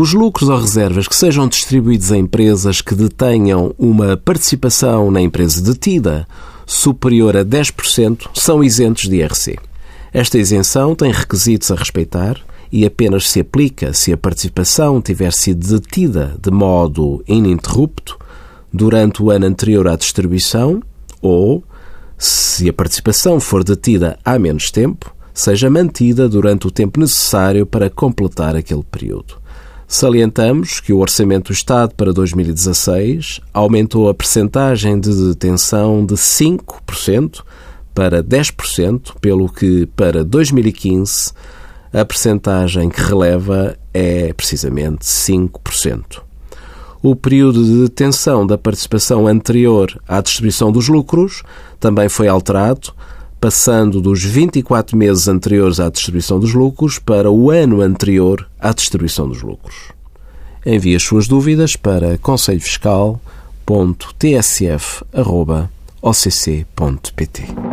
Os lucros ou reservas que sejam distribuídos a empresas que detenham uma participação na empresa detida superior a 10% são isentos de IRC. Esta isenção tem requisitos a respeitar e apenas se aplica se a participação tiver sido detida de modo ininterrupto durante o ano anterior à distribuição ou, se a participação for detida há menos tempo, seja mantida durante o tempo necessário para completar aquele período. Salientamos que o Orçamento do Estado para 2016 aumentou a percentagem de detenção de 5% para 10%, pelo que para 2015 a percentagem que releva é precisamente 5%. O período de detenção da participação anterior à distribuição dos lucros também foi alterado passando dos 24 meses anteriores à distribuição dos lucros para o ano anterior à distribuição dos lucros. Envie as suas dúvidas para conselhofiscal.tsf.occ.pt.